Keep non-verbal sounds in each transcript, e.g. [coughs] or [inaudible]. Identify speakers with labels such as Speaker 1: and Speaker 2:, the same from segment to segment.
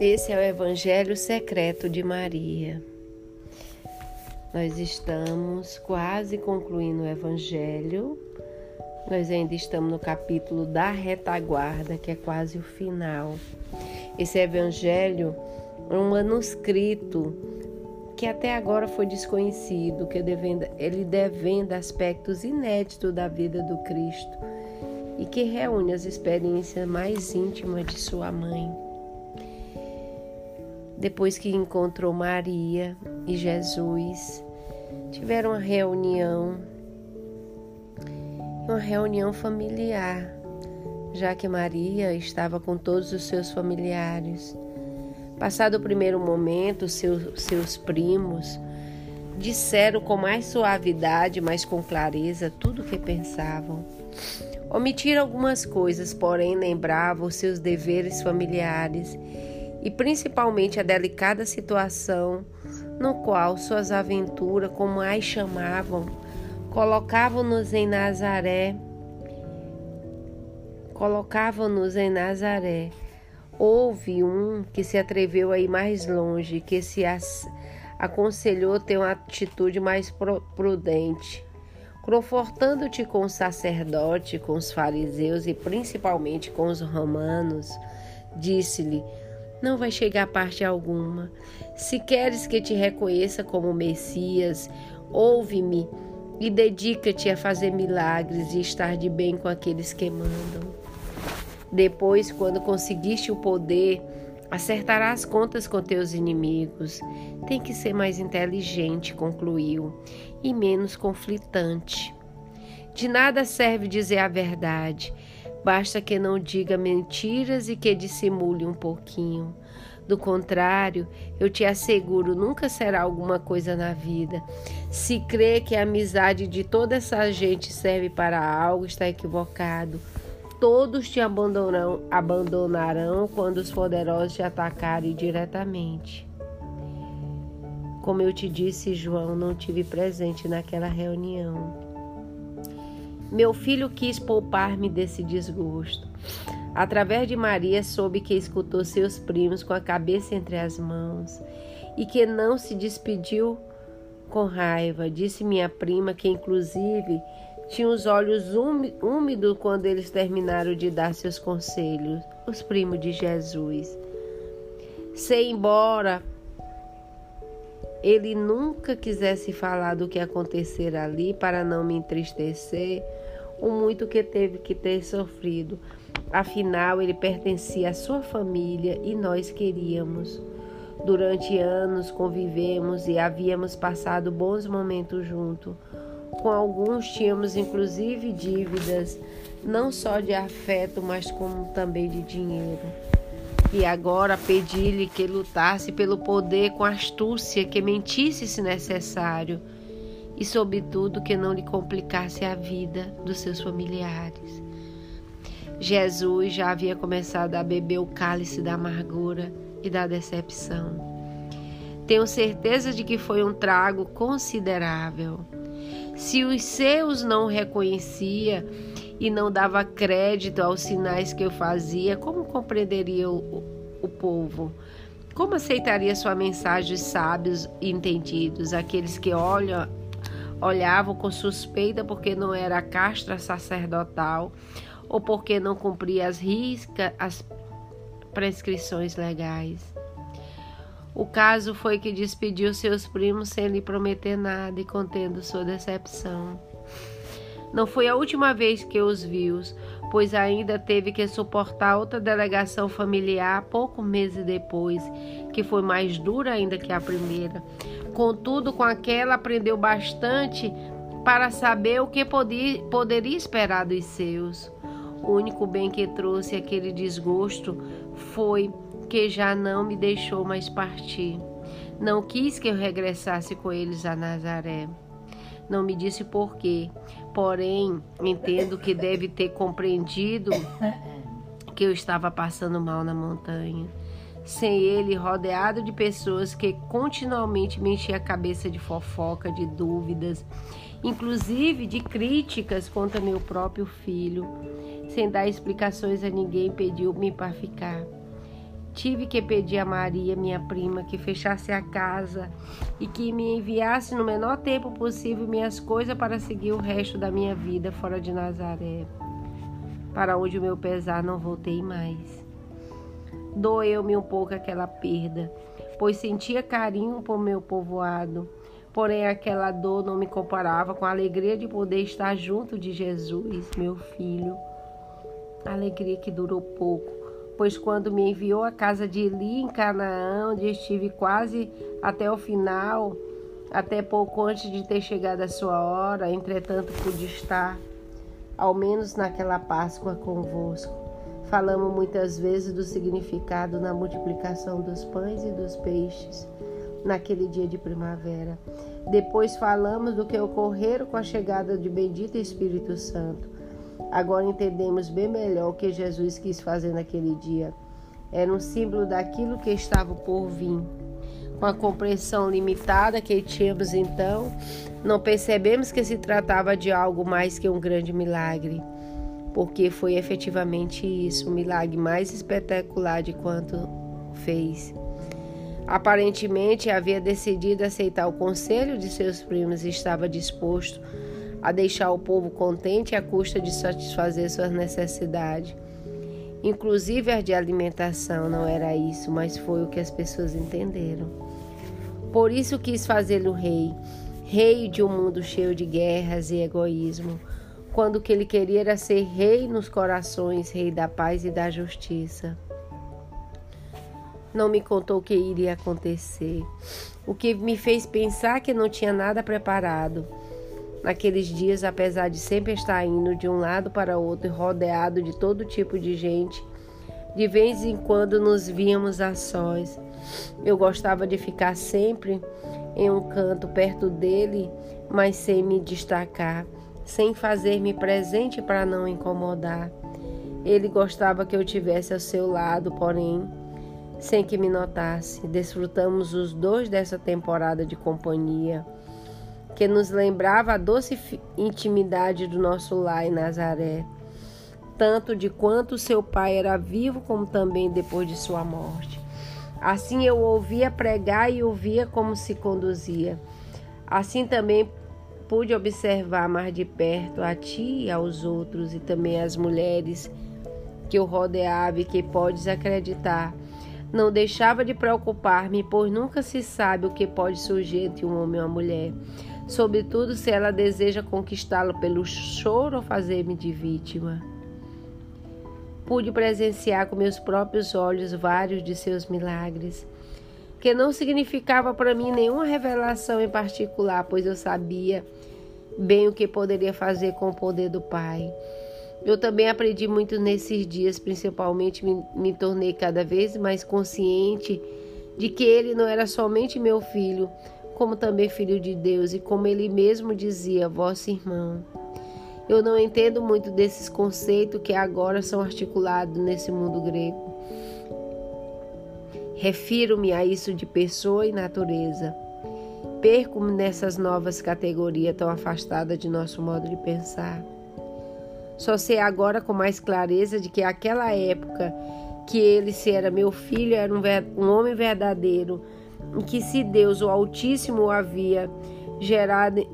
Speaker 1: Esse é o Evangelho secreto de Maria. Nós estamos quase concluindo o Evangelho. Nós ainda estamos no capítulo da retaguarda, que é quase o final. Esse Evangelho é um manuscrito que até agora foi desconhecido, que ele devenda aspectos inéditos da vida do Cristo e que reúne as experiências mais íntimas de sua mãe. Depois que encontrou Maria e Jesus, tiveram uma reunião, uma reunião familiar, já que Maria estava com todos os seus familiares. Passado o primeiro momento, seus, seus primos disseram com mais suavidade, mas com clareza, tudo o que pensavam. Omitiram algumas coisas, porém lembravam seus deveres familiares e principalmente a delicada situação no qual suas aventuras, como as chamavam, colocavam-nos em Nazaré, colocavam-nos em Nazaré. Houve um que se atreveu a ir mais longe, que se aconselhou ter uma atitude mais prudente, confortando-te com o sacerdote, com os fariseus e principalmente com os romanos, disse-lhe: não vai chegar a parte alguma. Se queres que te reconheça como Messias, ouve-me e dedica-te a fazer milagres e estar de bem com aqueles que mandam. Depois, quando conseguiste o poder, acertarás contas com teus inimigos. Tem que ser mais inteligente, concluiu, e menos conflitante. De nada serve dizer a verdade Basta que não diga mentiras e que dissimule um pouquinho. Do contrário, eu te asseguro, nunca será alguma coisa na vida. Se crê que a amizade de toda essa gente serve para algo, está equivocado. Todos te abandonarão, abandonarão quando os poderosos te atacarem diretamente. Como eu te disse, João, não tive presente naquela reunião. Meu filho quis poupar-me desse desgosto. Através de Maria, soube que escutou seus primos com a cabeça entre as mãos e que não se despediu com raiva. Disse minha prima que, inclusive, tinha os olhos úmidos quando eles terminaram de dar seus conselhos, os primos de Jesus. Sei embora ele nunca quisesse falar do que acontecer ali para não me entristecer, o muito que teve que ter sofrido. Afinal, ele pertencia à sua família e nós queríamos. Durante anos convivemos e havíamos passado bons momentos juntos. Com alguns tínhamos inclusive dívidas, não só de afeto, mas como também de dinheiro. E agora pedi-lhe que lutasse pelo poder com astúcia, que mentisse se necessário, e, sobretudo, que não lhe complicasse a vida dos seus familiares. Jesus já havia começado a beber o cálice da amargura e da decepção. Tenho certeza de que foi um trago considerável. Se os seus não reconhecia e não dava crédito aos sinais que eu fazia, como compreenderia o, o povo? Como aceitaria sua mensagem sábios e entendidos, aqueles que olham, olhavam com suspeita porque não era castra sacerdotal ou porque não cumpria as riscas, as prescrições legais? O caso foi que despediu seus primos sem lhe prometer nada e contendo sua decepção. Não foi a última vez que os viu, pois ainda teve que suportar outra delegação familiar poucos meses depois, que foi mais dura ainda que a primeira. Contudo, com aquela aprendeu bastante para saber o que podia, poderia esperar dos seus. O único bem que trouxe aquele desgosto foi que já não me deixou mais partir. Não quis que eu regressasse com eles a Nazaré. Não me disse porquê, porém entendo que deve ter compreendido que eu estava passando mal na montanha. Sem ele, rodeado de pessoas que continuamente me enchiam a cabeça de fofoca, de dúvidas, inclusive de críticas contra meu próprio filho, sem dar explicações a ninguém, pediu-me para ficar. tive que pedir a Maria, minha prima, que fechasse a casa e que me enviasse no menor tempo possível minhas coisas para seguir o resto da minha vida fora de Nazaré, para onde o meu pesar não voltei mais. Doeu-me um pouco aquela perda, pois sentia carinho por meu povoado. Porém, aquela dor não me comparava com a alegria de poder estar junto de Jesus, meu filho. Alegria que durou pouco, pois quando me enviou à casa de Eli em Canaã, onde estive quase até o final, até pouco antes de ter chegado a sua hora, entretanto pude estar, ao menos naquela Páscoa convosco. Falamos muitas vezes do significado na multiplicação dos pães e dos peixes naquele dia de primavera. Depois falamos do que ocorreu com a chegada de bendito Espírito Santo. Agora entendemos bem melhor o que Jesus quis fazer naquele dia. Era um símbolo daquilo que estava por vir. Com a compreensão limitada que tínhamos então, não percebemos que se tratava de algo mais que um grande milagre, porque foi efetivamente isso, o milagre mais espetacular de quanto fez. Aparentemente havia decidido aceitar o conselho de seus primos e estava disposto a deixar o povo contente à custa de satisfazer suas necessidades. Inclusive as de alimentação não era isso, mas foi o que as pessoas entenderam. Por isso quis fazê-lo rei, rei de um mundo cheio de guerras e egoísmo, quando o que ele queria era ser rei nos corações, rei da paz e da justiça. Não me contou o que iria acontecer, o que me fez pensar que não tinha nada preparado. Naqueles dias, apesar de sempre estar indo de um lado para outro e rodeado de todo tipo de gente, de vez em quando nos víamos a sós. Eu gostava de ficar sempre em um canto perto dele, mas sem me destacar, sem fazer-me presente para não incomodar. Ele gostava que eu tivesse ao seu lado, porém, sem que me notasse. Desfrutamos os dois dessa temporada de companhia que nos lembrava a doce intimidade do nosso lar em Nazaré, tanto de quanto seu pai era vivo, como também depois de sua morte. Assim eu ouvia pregar e ouvia como se conduzia. Assim também pude observar mais de perto a ti e aos outros, e também as mulheres que o rodeava e que podes acreditar. Não deixava de preocupar-me, pois nunca se sabe o que pode surgir entre um homem e uma mulher sobretudo se ela deseja conquistá-lo pelo choro ou fazer-me de vítima. Pude presenciar com meus próprios olhos vários de seus milagres, que não significava para mim nenhuma revelação em particular, pois eu sabia bem o que poderia fazer com o poder do Pai. Eu também aprendi muito nesses dias, principalmente me, me tornei cada vez mais consciente de que ele não era somente meu filho, como também filho de Deus, e como ele mesmo dizia, vosso irmão. Eu não entendo muito desses conceitos que agora são articulados nesse mundo grego. Refiro-me a isso de pessoa e natureza. Perco-me nessas novas categorias tão afastadas de nosso modo de pensar. Só sei agora com mais clareza de que aquela época que ele, se era meu filho, era um, um homem verdadeiro, que se Deus, o Altíssimo, o havia gerado,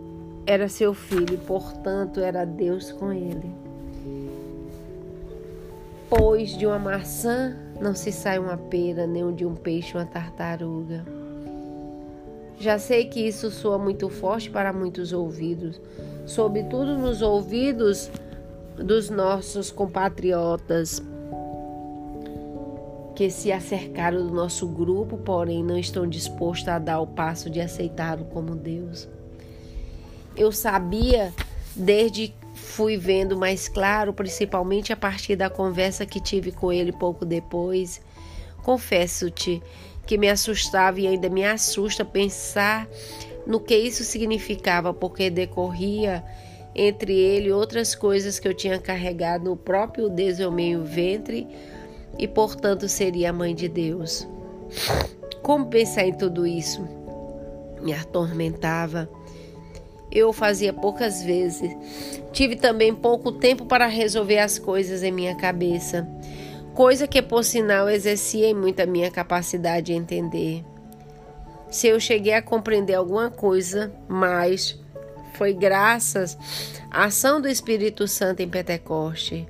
Speaker 1: era seu filho, portanto, era Deus com ele. Pois de uma maçã não se sai uma pera, nem de um peixe uma tartaruga. Já sei que isso soa muito forte para muitos ouvidos, sobretudo nos ouvidos dos nossos compatriotas que se acercaram do nosso grupo, porém não estão dispostos a dar o passo de aceitá-lo como Deus. Eu sabia desde fui vendo mais claro, principalmente a partir da conversa que tive com ele pouco depois. Confesso-te que me assustava e ainda me assusta pensar no que isso significava, porque decorria entre ele outras coisas que eu tinha carregado no próprio Deus meu meio ventre e, portanto, seria a mãe de Deus. Como pensar em tudo isso? Me atormentava. Eu fazia poucas vezes. Tive também pouco tempo para resolver as coisas em minha cabeça. Coisa que por sinal exercia em muito a minha capacidade de entender. Se eu cheguei a compreender alguma coisa mais, foi graças à ação do Espírito Santo em Pentecoste.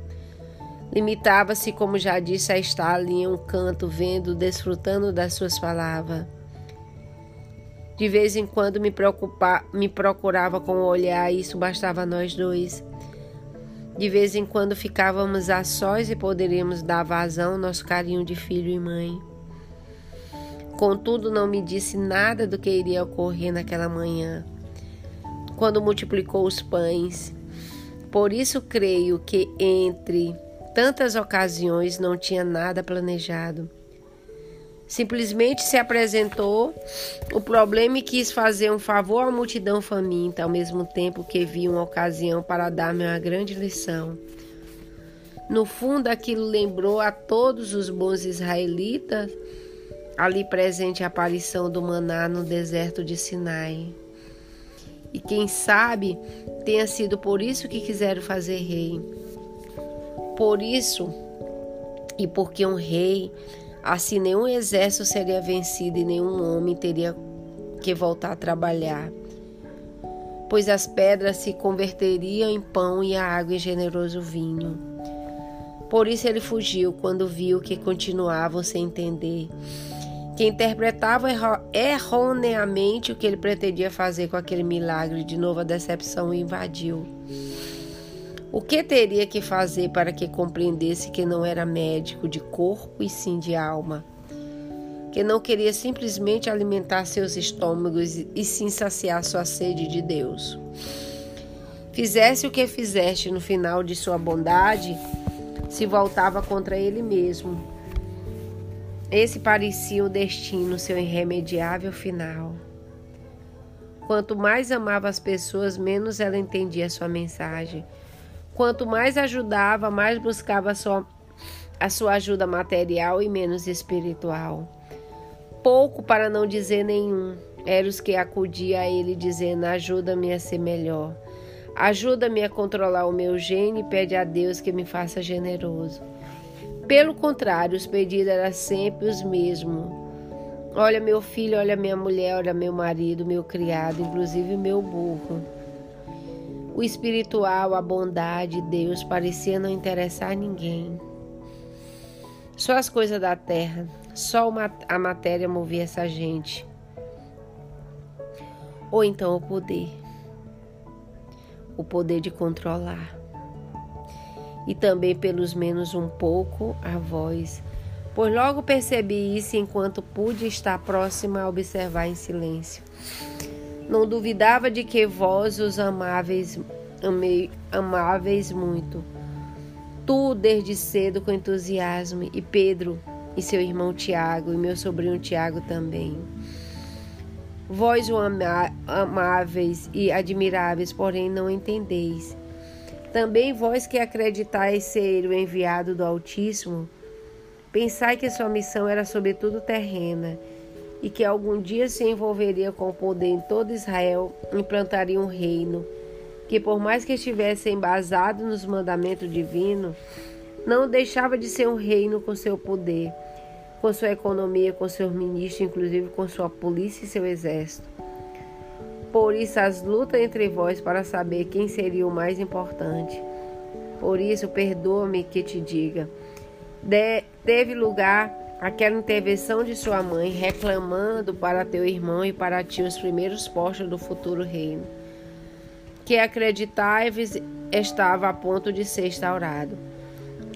Speaker 1: Limitava-se, como já disse, a estar ali em um canto, vendo, desfrutando das suas palavras. De vez em quando me, me procurava com o olhar, e isso bastava a nós dois. De vez em quando ficávamos a sós e poderíamos dar vazão ao nosso carinho de filho e mãe. Contudo, não me disse nada do que iria ocorrer naquela manhã, quando multiplicou os pães. Por isso creio que entre tantas ocasiões não tinha nada planejado. Simplesmente se apresentou o problema e quis fazer um favor à multidão faminta, ao mesmo tempo que viu uma ocasião para dar-me uma grande lição. No fundo, aquilo lembrou a todos os bons israelitas ali presente a aparição do maná no deserto de Sinai. E quem sabe tenha sido por isso que quiseram fazer rei. Por isso, e porque um rei Assim, nenhum exército seria vencido e nenhum homem teria que voltar a trabalhar, pois as pedras se converteriam em pão e a água em generoso vinho. Por isso ele fugiu quando viu que continuavam sem entender, que interpretavam erroneamente o que ele pretendia fazer com aquele milagre. De novo, a decepção o invadiu. O que teria que fazer para que compreendesse que não era médico de corpo e sim de alma? Que não queria simplesmente alimentar seus estômagos e sim saciar sua sede de Deus. Fizesse o que fizeste no final de sua bondade, se voltava contra ele mesmo. Esse parecia o destino, seu irremediável final. Quanto mais amava as pessoas, menos ela entendia sua mensagem. Quanto mais ajudava, mais buscava a sua, a sua ajuda material e menos espiritual. Pouco, para não dizer nenhum, eram os que acudia a ele dizendo: Ajuda-me a ser melhor. Ajuda-me a controlar o meu gene e pede a Deus que me faça generoso. Pelo contrário, os pedidos eram sempre os mesmos. Olha meu filho, olha minha mulher, olha meu marido, meu criado, inclusive meu burro. O espiritual, a bondade de Deus parecia não interessar a ninguém. Só as coisas da terra, só a matéria movia essa gente. Ou então o poder. O poder de controlar. E também, pelos menos um pouco, a voz. Pois logo percebi isso enquanto pude estar próxima a observar em silêncio. Não duvidava de que vós os amáveis, amei, amáveis muito. Tu desde cedo com entusiasmo, e Pedro e seu irmão Tiago, e meu sobrinho Tiago também. Vós o ama, amáveis e admiráveis, porém não entendeis. Também vós que acreditais ser o enviado do Altíssimo, pensai que sua missão era sobretudo terrena e que algum dia se envolveria com o poder em todo Israel, implantaria um reino que, por mais que estivesse embasado nos mandamentos divinos, não deixava de ser um reino com seu poder, com sua economia, com seus ministros, inclusive com sua polícia e seu exército. Por isso, as lutas entre vós para saber quem seria o mais importante. Por isso, perdoa-me que te diga. De, teve lugar aquela intervenção de sua mãe reclamando para teu irmão e para ti os primeiros postos do futuro reino, que acreditáveis estava a ponto de ser instaurado.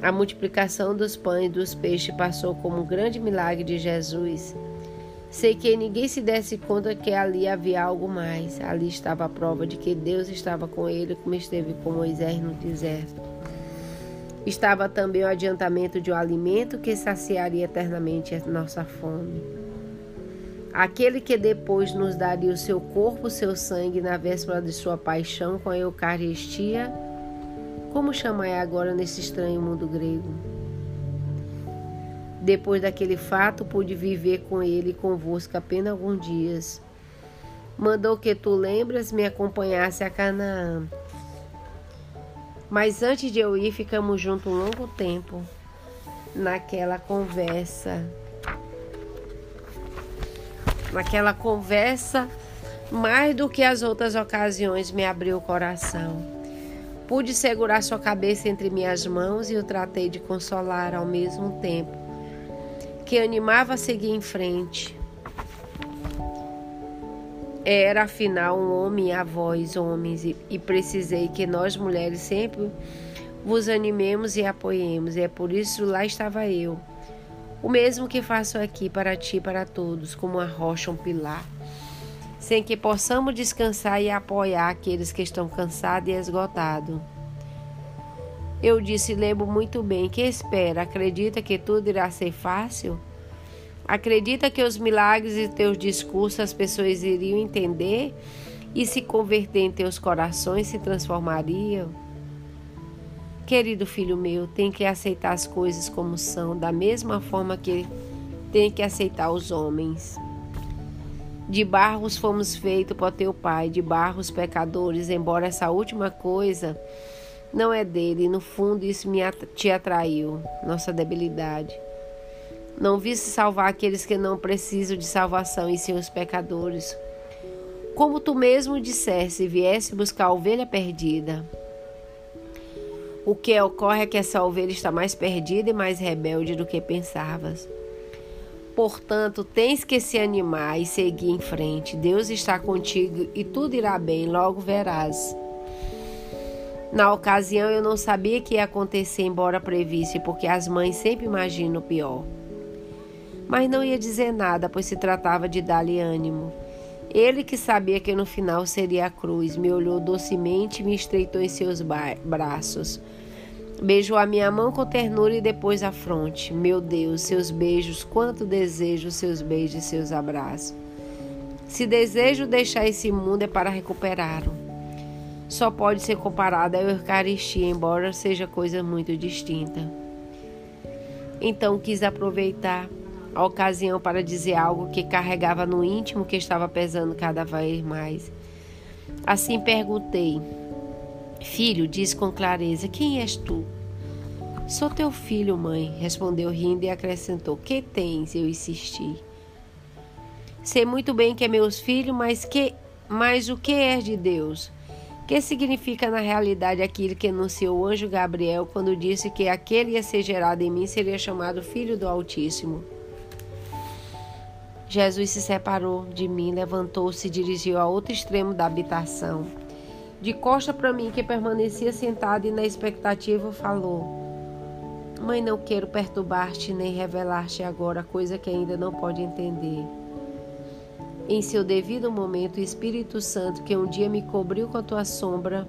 Speaker 1: A multiplicação dos pães e dos peixes passou como um grande milagre de Jesus. Sei que ninguém se desse conta que ali havia algo mais. Ali estava a prova de que Deus estava com ele, como esteve com Moisés no deserto. Estava também o adiantamento de um alimento que saciaria eternamente a nossa fome. Aquele que depois nos daria o seu corpo, o seu sangue na véspera de sua paixão com a Eucaristia, como chamar agora nesse estranho mundo grego? Depois daquele fato, pude viver com ele e convosco apenas alguns dias. Mandou que tu lembras me acompanhasse a Canaã mas antes de eu ir, ficamos juntos um longo tempo. naquela conversa. Naquela conversa, mais do que as outras ocasiões, me abriu o coração. Pude segurar sua cabeça entre minhas mãos e o tratei de consolar ao mesmo tempo, que animava a seguir em frente. Era afinal um homem a vós, homens, e precisei que nós mulheres sempre vos animemos e apoiemos, e é por isso lá estava eu. O mesmo que faço aqui para ti e para todos, como uma rocha, um pilar, sem que possamos descansar e apoiar aqueles que estão cansados e esgotados. Eu disse, lembro muito bem, que espera, acredita que tudo irá ser fácil? Acredita que os milagres e teus discursos as pessoas iriam entender e se converter em teus corações se transformariam? Querido filho meu, tem que aceitar as coisas como são, da mesma forma que tem que aceitar os homens. De barros fomos feitos por teu pai, de barros pecadores, embora essa última coisa não é dele, no fundo isso me te atraiu, nossa debilidade. Não viste salvar aqueles que não precisam de salvação e sim os pecadores. Como tu mesmo disseste, viesse buscar a ovelha perdida. O que ocorre é que essa ovelha está mais perdida e mais rebelde do que pensavas. Portanto, tens que se animar e seguir em frente. Deus está contigo e tudo irá bem, logo verás. Na ocasião, eu não sabia que ia acontecer, embora previsse, porque as mães sempre imaginam o pior. Mas não ia dizer nada, pois se tratava de dar-lhe ânimo. Ele que sabia que no final seria a cruz, me olhou docemente e me estreitou em seus braços. Beijou a minha mão com ternura e depois a fronte. Meu Deus, seus beijos, quanto desejo seus beijos e seus abraços. Se desejo deixar esse mundo é para recuperá-lo. Só pode ser comparado à Eucaristia, embora seja coisa muito distinta. Então quis aproveitar a ocasião para dizer algo que carregava no íntimo que estava pesando cada vez mais. Assim perguntei: Filho, diz com clareza: Quem és tu? Sou teu filho, mãe, respondeu rindo e acrescentou: Que tens? Eu insisti. Sei muito bem que é meus filhos, mas que mas o que és de Deus? Que significa na realidade aquilo que anunciou o anjo Gabriel quando disse que aquele ia ser gerado em mim seria chamado Filho do Altíssimo? Jesus se separou de mim, levantou-se e dirigiu a outro extremo da habitação. De costa para mim, que permanecia sentado e na expectativa, falou: Mãe, não quero perturbar-te nem revelar-te agora coisa que ainda não pode entender. Em seu devido momento, o Espírito Santo, que um dia me cobriu com a tua sombra,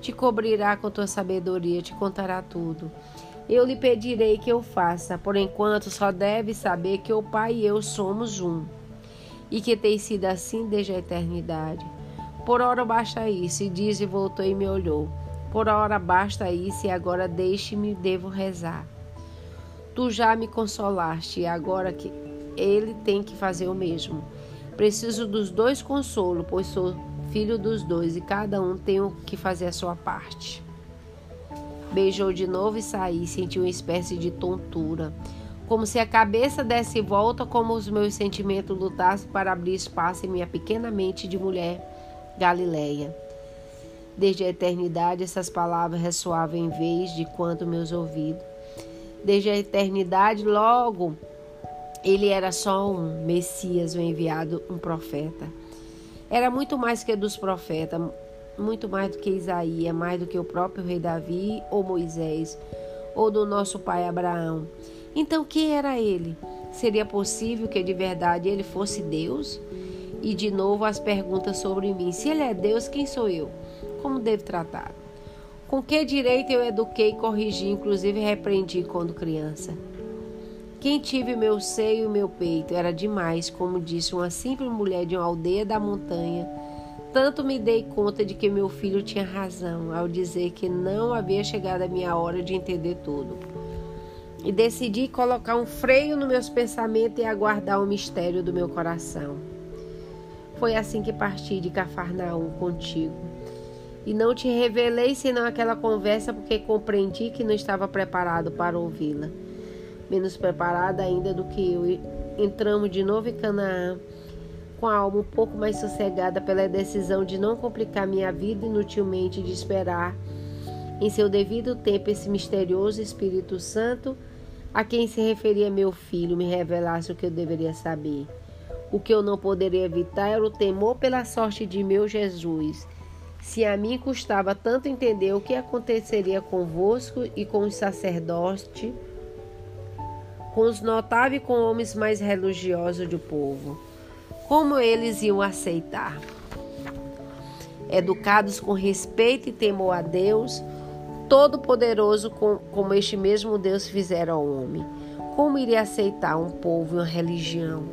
Speaker 1: te cobrirá com tua sabedoria, te contará tudo. Eu lhe pedirei que eu faça. Por enquanto, só deve saber que o Pai e eu somos um, e que tem sido assim desde a eternidade. Por hora basta isso, e diz e voltou e me olhou. Por hora basta isso, e agora deixe-me, devo rezar. Tu já me consolaste, e agora que ele tem que fazer o mesmo. Preciso dos dois consolo, pois sou filho dos dois, e cada um tem que fazer a sua parte. Beijou de novo e saí, senti uma espécie de tontura como se a cabeça desse volta, como os meus sentimentos lutassem para abrir espaço em minha pequena mente de mulher Galileia. Desde a eternidade essas palavras ressoavam em vez de quanto meus ouvidos. Desde a eternidade, logo, ele era só um Messias, um enviado, um profeta. Era muito mais que dos profetas, muito mais do que Isaías, mais do que o próprio rei Davi ou Moisés, ou do nosso pai Abraão. Então, quem era ele? Seria possível que de verdade ele fosse Deus? E de novo as perguntas sobre mim. Se ele é Deus, quem sou eu? Como devo tratar? Com que direito eu eduquei, corrigi, inclusive repreendi quando criança? Quem tive meu seio e meu peito era demais, como disse uma simples mulher de uma aldeia da montanha. Tanto me dei conta de que meu filho tinha razão ao dizer que não havia chegado a minha hora de entender tudo. E decidi colocar um freio nos meus pensamentos e aguardar o mistério do meu coração. Foi assim que parti de Cafarnaum contigo. E não te revelei senão aquela conversa porque compreendi que não estava preparado para ouvi-la. menos preparada ainda do que eu. Entramos de novo em Canaã, com a alma um pouco mais sossegada pela decisão de não complicar minha vida inutilmente, de esperar em seu devido tempo esse misterioso Espírito Santo a quem se referia meu filho me revelasse o que eu deveria saber. O que eu não poderia evitar era o temor pela sorte de meu Jesus. Se a mim custava tanto entender o que aconteceria convosco e com os sacerdotes, com os notáveis e com homens mais religiosos do povo, como eles iam aceitar? Educados com respeito e temor a Deus, Todo-Poderoso, como este mesmo Deus fizera ao homem, como iria aceitar um povo e uma religião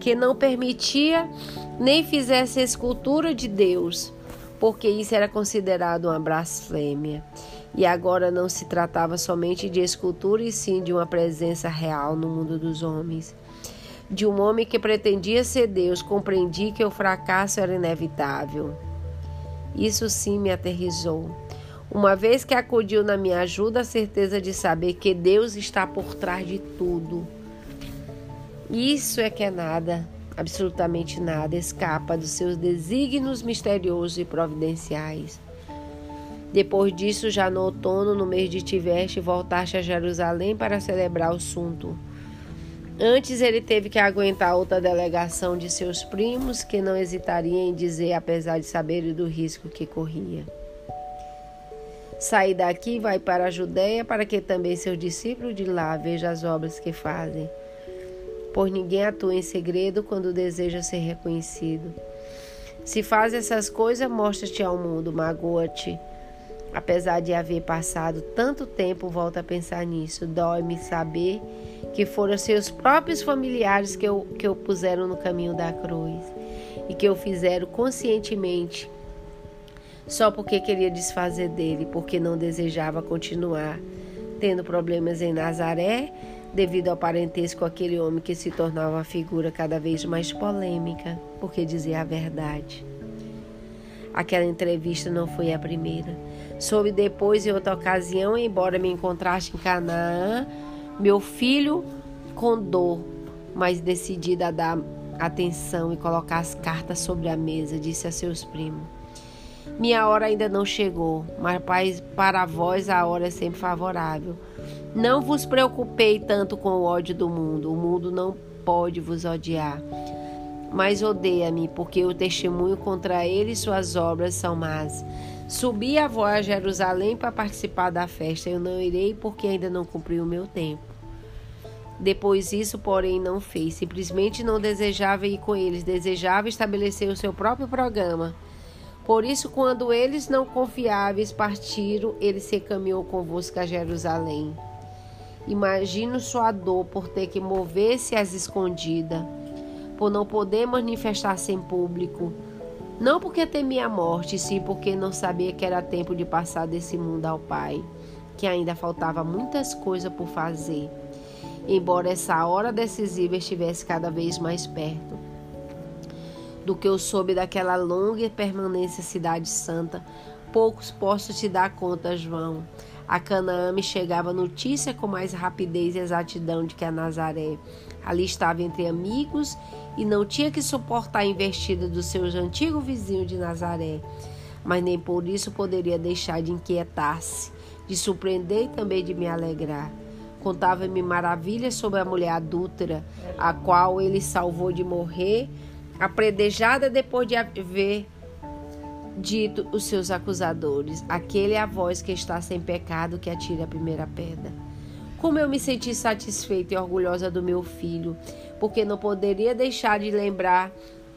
Speaker 1: que não permitia nem fizesse escultura de Deus, porque isso era considerado uma blasfêmia. E agora não se tratava somente de escultura, e sim de uma presença real no mundo dos homens. De um homem que pretendia ser Deus, compreendi que o fracasso era inevitável. Isso sim me aterrizou. Uma vez que acudiu na minha ajuda, a certeza de saber que Deus está por trás de tudo. Isso é que é nada, absolutamente nada, escapa dos seus desígnios misteriosos e providenciais. Depois disso, já no outono, no mês de Tiveste, voltaste a Jerusalém para celebrar o sunto. Antes ele teve que aguentar outra delegação de seus primos, que não hesitaria em dizer, apesar de saber do risco que corria. Saí daqui vai para a Judéia, para que também seus discípulos de lá vejam as obras que fazem. Pois ninguém atua em segredo quando deseja ser reconhecido. Se faz essas coisas, mostra-te ao mundo, magoa-te Apesar de haver passado tanto tempo, volto a pensar nisso. Dói-me saber que foram seus próprios familiares que o que eu puseram no caminho da cruz e que o fizeram conscientemente só porque queria desfazer dele, porque não desejava continuar tendo problemas em Nazaré devido ao parentesco com aquele homem que se tornava uma figura cada vez mais polêmica, porque dizia a verdade. Aquela entrevista não foi a primeira. Soube depois, em outra ocasião, embora me encontrasse em Canaã, meu filho com dor, mas decidida a dar atenção e colocar as cartas sobre a mesa, disse a seus primos. Minha hora ainda não chegou, mas para vós a hora é sempre favorável. Não vos preocupei tanto com o ódio do mundo, o mundo não pode vos odiar mas odeia-me, porque o testemunho contra ele e suas obras são más. Subi a voz a Jerusalém para participar da festa. Eu não irei, porque ainda não cumpri o meu tempo. Depois isso, porém, não fez. Simplesmente não desejava ir com eles, desejava estabelecer o seu próprio programa. Por isso, quando eles não confiáveis partiram, ele se caminhou convosco a Jerusalém. Imagino sua dor por ter que mover-se às escondidas por não poder manifestar-se em público. Não porque temia a morte, sim porque não sabia que era tempo de passar desse mundo ao Pai, que ainda faltava muitas coisas por fazer, embora essa hora decisiva estivesse cada vez mais perto. Do que eu soube daquela longa permanência cidade santa, poucos posso te dar conta, João. A Canaã me chegava notícia com mais rapidez e exatidão de que a Nazaré. Ali estava entre amigos e não tinha que suportar a investida do seu antigo vizinho de Nazaré. Mas nem por isso poderia deixar de inquietar-se, de surpreender e também de me alegrar. Contava-me maravilhas sobre a mulher adúltera, a qual ele salvou de morrer, apredejada depois de haver dito os seus acusadores: Aquele é a voz que está sem pecado que atire a primeira pedra. Como eu me senti satisfeita e orgulhosa do meu filho, porque não poderia deixar de lembrar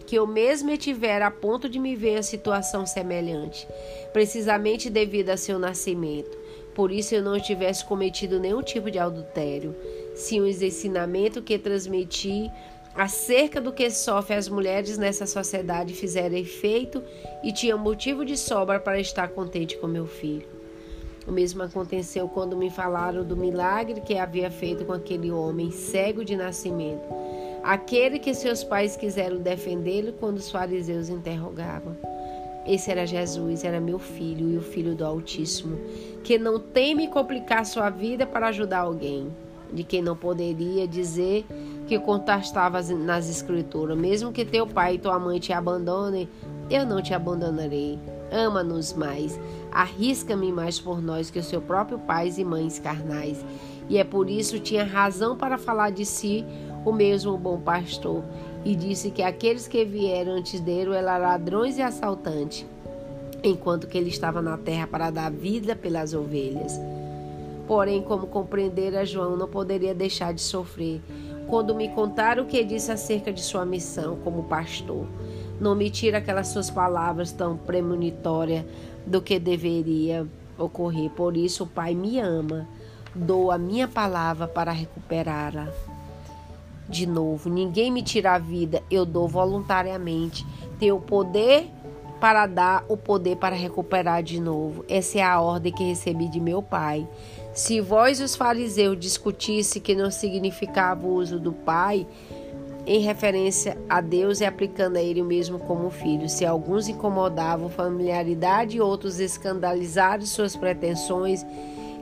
Speaker 1: que eu mesma tivera a ponto de me ver em situação semelhante, precisamente devido a seu nascimento. Por isso eu não tivesse cometido nenhum tipo de adultério. Sim, os ensinamentos que transmiti acerca do que sofrem as mulheres nessa sociedade fizeram efeito e tinha motivo de sobra para estar contente com meu filho. O mesmo aconteceu quando me falaram do milagre que havia feito com aquele homem cego de nascimento, aquele que seus pais quiseram defendê-lo quando os fariseus interrogavam. Esse era Jesus, era meu filho e o filho do Altíssimo, que não teme complicar sua vida para ajudar alguém. de quem não poderia dizer que contestava nas escrituras, mesmo que teu pai e tua mãe te abandonem, eu não te abandonarei. Ama-nos mais, arrisca-me mais por nós que o seu próprio pais e mães carnais. E é por isso tinha razão para falar de si o mesmo bom pastor, e disse que aqueles que vieram antes dele eram ladrões e assaltantes, enquanto que ele estava na terra para dar vida pelas ovelhas. Porém, como compreendera João, não poderia deixar de sofrer. Quando me contaram o que disse acerca de sua missão como pastor, não me tira aquelas suas palavras tão premonitórias do que deveria ocorrer. Por isso, o Pai me ama. Dou a minha palavra para recuperá-la de novo. Ninguém me tira a vida, eu dou voluntariamente. Tenho o poder para dar, o poder para recuperar de novo. Essa é a ordem que recebi de meu Pai. Se vós, os fariseus, discutisse que não significava o uso do Pai em referência a Deus e aplicando a Ele o mesmo como filho, se alguns incomodavam familiaridade e outros escandalizaram suas pretensões,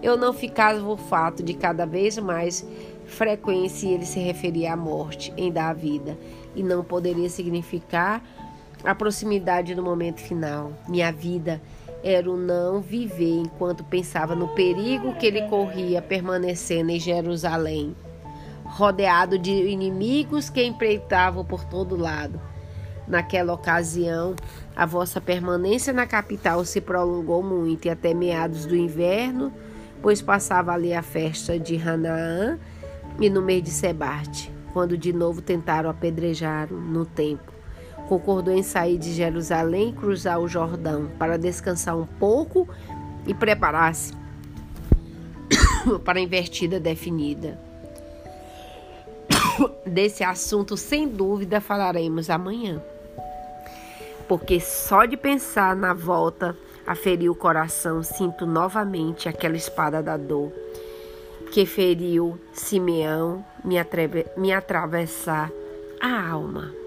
Speaker 1: eu não ficava o fato de cada vez mais frequência ele se referia à morte em dar a vida e não poderia significar a proximidade do momento final. Minha vida era o não viver enquanto pensava no perigo que ele corria permanecendo em Jerusalém, rodeado de inimigos que empreitavam por todo lado. Naquela ocasião, a vossa permanência na capital se prolongou muito e até meados do inverno, pois passava ali a festa de Hanaã e no mês de Sebarte, quando de novo tentaram apedrejar no templo. Concordou em sair de Jerusalém e cruzar o Jordão para descansar um pouco e preparar-se [coughs] para a invertida definida. [coughs] Desse assunto, sem dúvida, falaremos amanhã. Porque só de pensar na volta a ferir o coração, sinto novamente aquela espada da dor que feriu Simeão me, me atravessar a alma.